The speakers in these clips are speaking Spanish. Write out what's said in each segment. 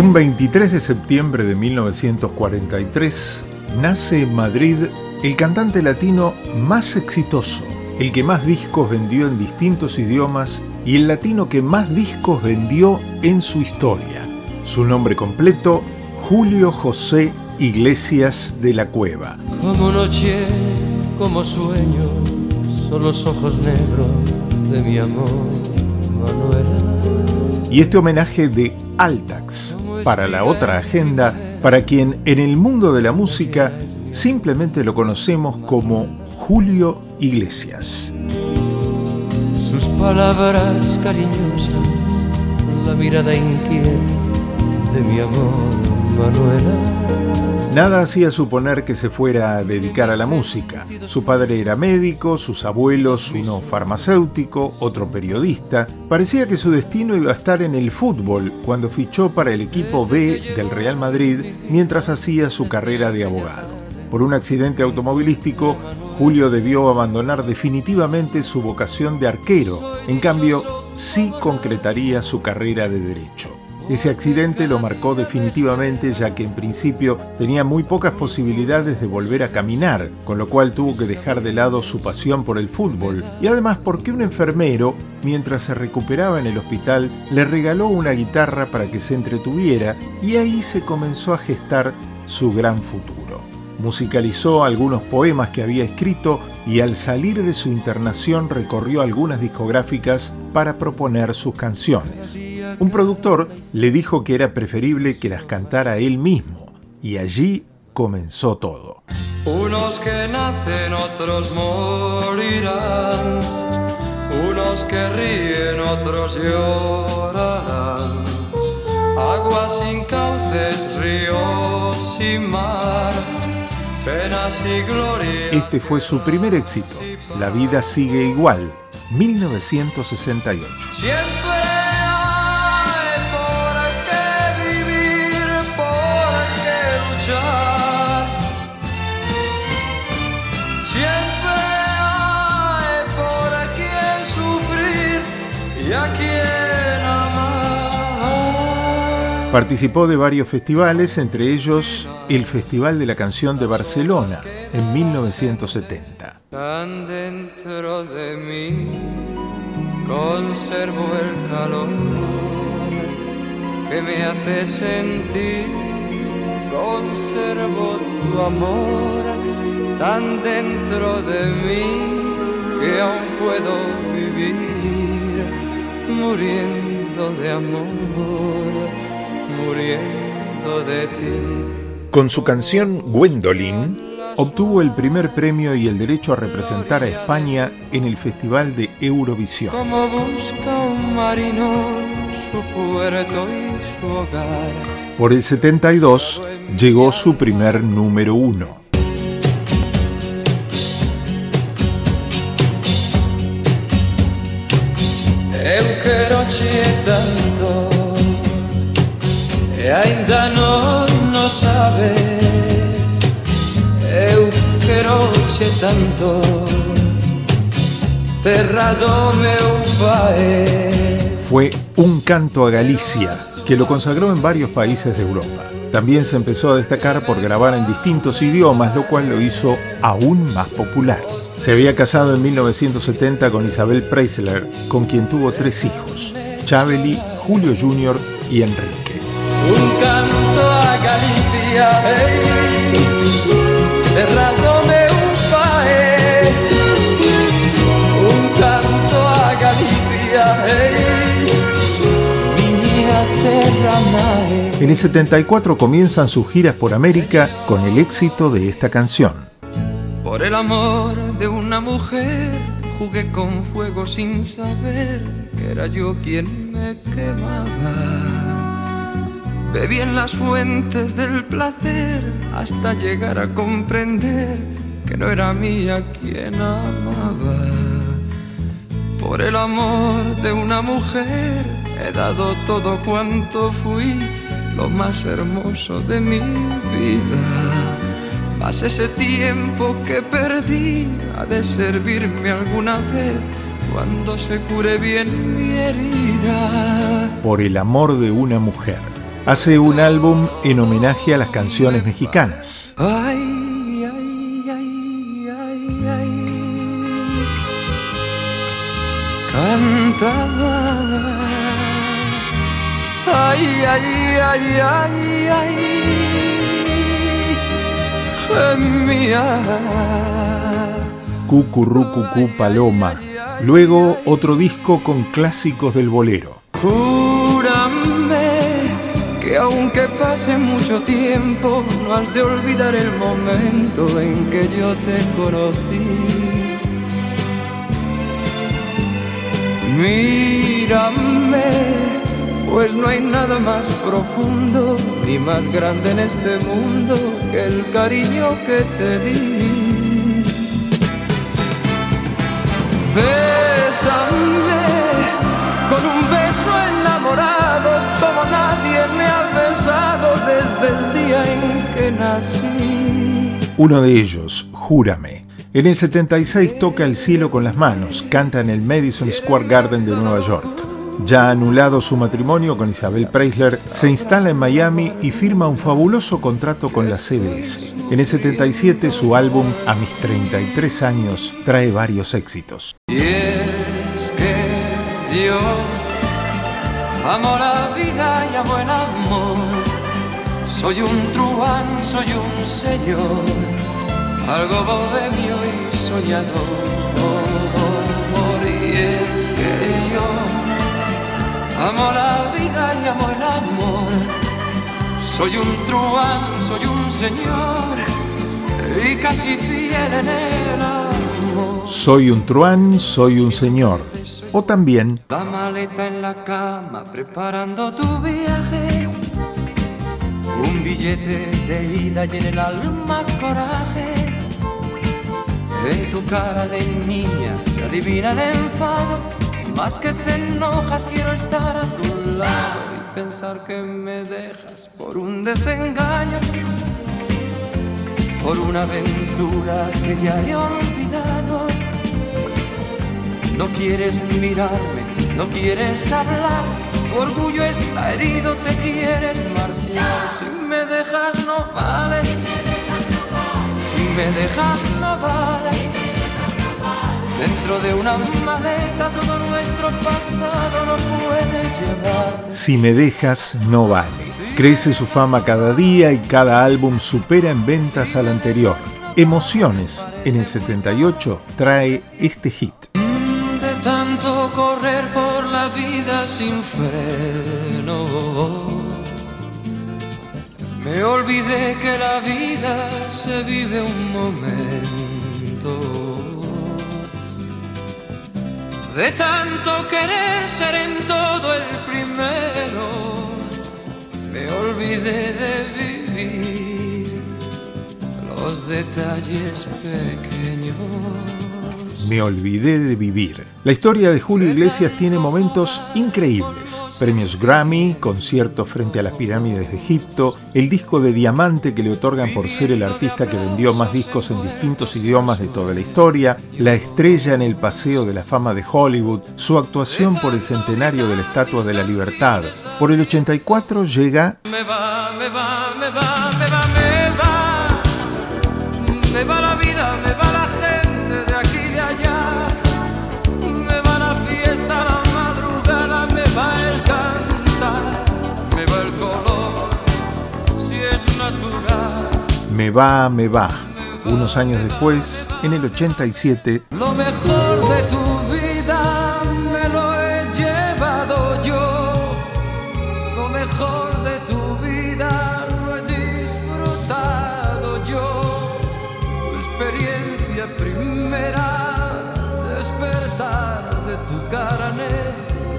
Un 23 de septiembre de 1943 nace en Madrid el cantante latino más exitoso, el que más discos vendió en distintos idiomas y el latino que más discos vendió en su historia. Su nombre completo, Julio José Iglesias de la Cueva. Como noche, como sueño, son los ojos negros de mi amor, Manuela. Y este homenaje de Altax para la otra agenda, para quien en el mundo de la música simplemente lo conocemos como Julio Iglesias. Sus palabras cariñosas, la mirada inquieta de mi amor, Manuela. Nada hacía suponer que se fuera a dedicar a la música. Su padre era médico, sus abuelos uno farmacéutico, otro periodista. Parecía que su destino iba a estar en el fútbol cuando fichó para el equipo B del Real Madrid mientras hacía su carrera de abogado. Por un accidente automovilístico, Julio debió abandonar definitivamente su vocación de arquero. En cambio, sí concretaría su carrera de derecho. Ese accidente lo marcó definitivamente ya que en principio tenía muy pocas posibilidades de volver a caminar, con lo cual tuvo que dejar de lado su pasión por el fútbol y además porque un enfermero, mientras se recuperaba en el hospital, le regaló una guitarra para que se entretuviera y ahí se comenzó a gestar su gran futuro. Musicalizó algunos poemas que había escrito y al salir de su internación recorrió algunas discográficas para proponer sus canciones. Un productor le dijo que era preferible que las cantara él mismo, y allí comenzó todo. Unos que nacen, otros morirán. Unos que ríen, otros llorarán. Agua sin cauces, ríos sin mar. Penas y gloria. Este fue su primer éxito, La vida sigue igual, 1968. Siempre Participó de varios festivales, entre ellos el Festival de la Canción de Barcelona en 1970. Tan dentro de mí conservo el calor que me hace sentir, conservo tu amor tan dentro de mí que aún puedo vivir muriendo de amor, muriendo de ti. Con su canción Gwendolyn, obtuvo el primer premio y el derecho a representar a España en el Festival de Eurovisión. Como busca un marino su puerto y su hogar. Por el 72 llegó su primer número uno. Che tanto. E ainda non lo sabes. Eu tanto. Terra do meu Fue un canto a Galicia que lo consagró en varios países de Europa. También se empezó a destacar por grabar en distintos idiomas, lo cual lo hizo aún más popular. Se había casado en 1970 con Isabel Preisler, con quien tuvo tres hijos, Chabeli, Julio Jr. y Enrique. Un canto a Galicia hey, do meu pai Un canto a Galicia hey, nai En el 74 comienzan sus giras por América con el éxito de esta canción. Por el amor de una mujer jugué con fuego sin saber era yo quien me quemaba. Bebí en las fuentes del placer hasta llegar a comprender que no era mía quien amaba. Por el amor de una mujer he dado todo cuanto fui, lo más hermoso de mi vida. Mas ese tiempo que perdí ha de servirme alguna vez cuando se cure bien mi herida. Por el amor de una mujer. hace un álbum en homenaje a las canciones mexicanas. Ay, ay, ay, ay, ay. Cantaba. Ay, ay, ay, ay, ay. Gemía. Cucurrucucú Paloma. Luego otro disco con clásicos del bolero. Júrame que aunque pase mucho tiempo, no has de olvidar el momento en que yo te conocí. Mírame, pues no hay nada más profundo ni más grande en este mundo que el cariño que te di. Bésame con un beso enamorado como nadie me ha besado desde el día en que nací. Uno de ellos, Júrame. En el 76 toca El cielo con las manos, canta en el Madison Square Garden de Nueva York. Ya anulado su matrimonio con Isabel Preisler, se instala en Miami y firma un fabuloso contrato con la CBS. En el 77 su álbum A mis 33 años trae varios éxitos. Y es que yo amo la vida y amo el amor. Soy un truán, soy un señor, algo bohemio y soñador. Y es que amo la vida y amo el amor. Soy un truán, soy un señor y casi fiel en el amor. Soy un truán, soy un señor. O también La maleta en la cama preparando tu viaje. Un billete de ida y en el alma coraje. En tu cara de niña se adivina el enfado. Más que te enojas, quiero estar pensar que me dejas por un desengaño. Por una aventura que ya he olvidado. No quieres mirarme, no quieres hablar. Tu orgullo está herido, te quieres marchar. Si me dejas no vale. Si me dejas no vale. Dentro de una maleta todo nuestro pasado no puede llevar. Si me dejas, no vale. Crece su fama cada día y cada álbum supera en ventas al anterior. Emociones en el 78 trae este hit. De tanto correr por la vida sin freno. Me olvidé que la vida se vive un momento. De tanto querer ser en todo el primero, me olvidé de vivir los detalles pequeños. Me olvidé de vivir. La historia de Julio Iglesias tiene momentos increíbles. Premios Grammy, conciertos frente a las pirámides de Egipto, el disco de diamante que le otorgan por ser el artista que vendió más discos en distintos idiomas de toda la historia, la estrella en el Paseo de la Fama de Hollywood, su actuación por el centenario de la Estatua de la Libertad. Por el 84 llega Me va, me va, me va, me va, me va. Me va, me va. Unos años después, en el 87, Lo mejor de tu vida me lo he llevado yo. Lo mejor de tu vida lo he disfrutado yo. Tu experiencia primera, despertar de tu carne.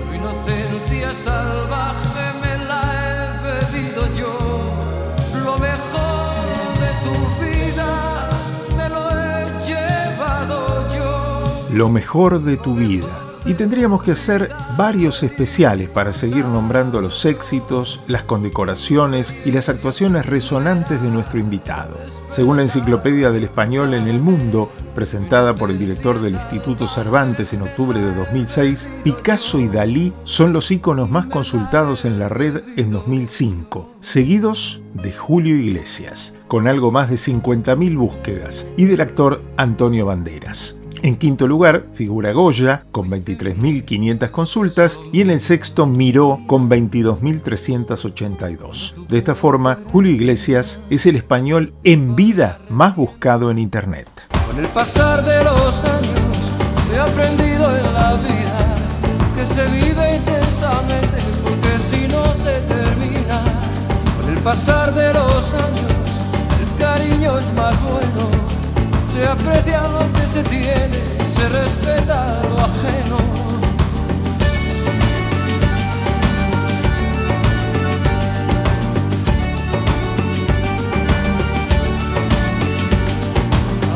Tu inocencia salvaje Lo mejor de tu vida. Y tendríamos que hacer varios especiales para seguir nombrando los éxitos, las condecoraciones y las actuaciones resonantes de nuestro invitado. Según la Enciclopedia del Español en el Mundo, presentada por el director del Instituto Cervantes en octubre de 2006, Picasso y Dalí son los íconos más consultados en la red en 2005, seguidos de Julio Iglesias, con algo más de 50.000 búsquedas, y del actor Antonio Banderas. En quinto lugar figura Goya con 23.500 consultas y en el sexto Miró con 22.382. De esta forma, Julio Iglesias es el español en vida más buscado en Internet. Con el pasar de los años he aprendido en la vida que se vive intensamente porque si no se termina. Con el pasar de los años el cariño es más bueno se aprecia lo que se tiene, se respeta lo ajeno.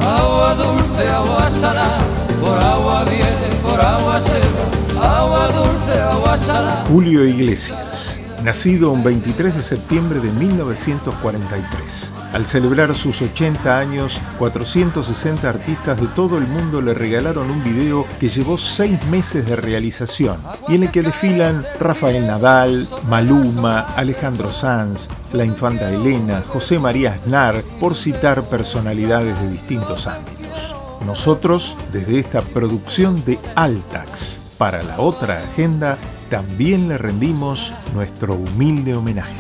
Agua dulce, agua salada, por agua viene, por agua se va. Agua dulce, agua salada. Julio Iglesias nacido un 23 de septiembre de 1943. Al celebrar sus 80 años, 460 artistas de todo el mundo le regalaron un video que llevó seis meses de realización y en el que desfilan Rafael Nadal, Maluma, Alejandro Sanz, la infanta Elena, José María Aznar, por citar personalidades de distintos ámbitos. Nosotros, desde esta producción de Altax, para la otra agenda, también le rendimos nuestro humilde homenaje.